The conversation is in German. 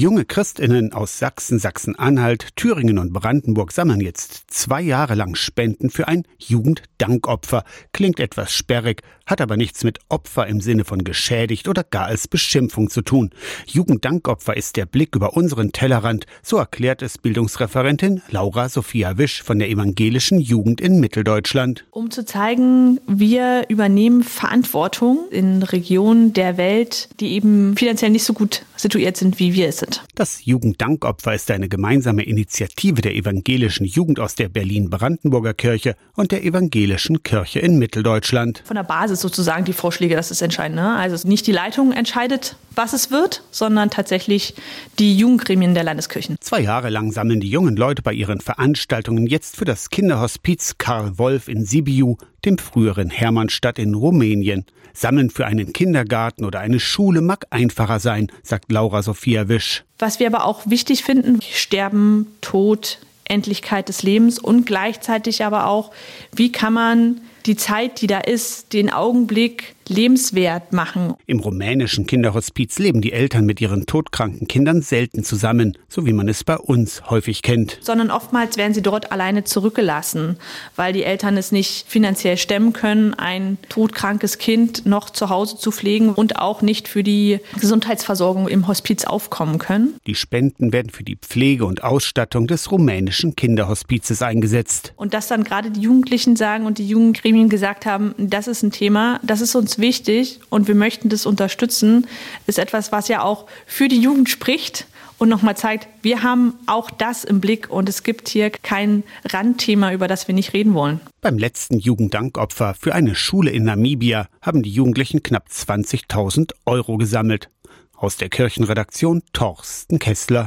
Junge Christinnen aus Sachsen, Sachsen-Anhalt, Thüringen und Brandenburg sammeln jetzt zwei Jahre lang Spenden für ein Jugenddankopfer. Klingt etwas sperrig, hat aber nichts mit Opfer im Sinne von geschädigt oder gar als Beschimpfung zu tun. Jugenddankopfer ist der Blick über unseren Tellerrand, so erklärt es Bildungsreferentin Laura Sophia Wisch von der evangelischen Jugend in Mitteldeutschland. Um zu zeigen, wir übernehmen Verantwortung in Regionen der Welt, die eben finanziell nicht so gut situiert sind, wie wir es sind. Das Jugenddankopfer ist eine gemeinsame Initiative der evangelischen Jugend aus der Berlin-Brandenburger Kirche und der evangelischen Kirche in Mitteldeutschland. Von der Basis sozusagen die Vorschläge, das ist entscheidend. Ne? Also nicht die Leitung entscheidet, was es wird, sondern tatsächlich die Jugendgremien der Landeskirchen. Zwei Jahre lang sammeln die jungen Leute bei ihren Veranstaltungen jetzt für das Kinderhospiz Karl Wolf in Sibiu, dem früheren Hermannstadt in Rumänien. Sammeln für einen Kindergarten oder eine Schule mag einfacher sein, sagt Laura Sophia Wisch. Was wir aber auch wichtig finden, Sterben, Tod, Endlichkeit des Lebens und gleichzeitig aber auch, wie kann man die Zeit, die da ist, den Augenblick lebenswert machen. Im rumänischen Kinderhospiz leben die Eltern mit ihren todkranken Kindern selten zusammen, so wie man es bei uns häufig kennt. Sondern oftmals werden sie dort alleine zurückgelassen, weil die Eltern es nicht finanziell stemmen können, ein todkrankes Kind noch zu Hause zu pflegen und auch nicht für die Gesundheitsversorgung im Hospiz aufkommen können. Die Spenden werden für die Pflege und Ausstattung des rumänischen Kinderhospizes eingesetzt. Und dass dann gerade die Jugendlichen sagen und die Jugendgremien gesagt haben, das ist ein Thema, das ist uns wichtig und wir möchten das unterstützen, ist etwas, was ja auch für die Jugend spricht und nochmal zeigt, wir haben auch das im Blick und es gibt hier kein Randthema, über das wir nicht reden wollen. Beim letzten Jugenddankopfer für eine Schule in Namibia haben die Jugendlichen knapp 20.000 Euro gesammelt. Aus der Kirchenredaktion Torsten Kessler.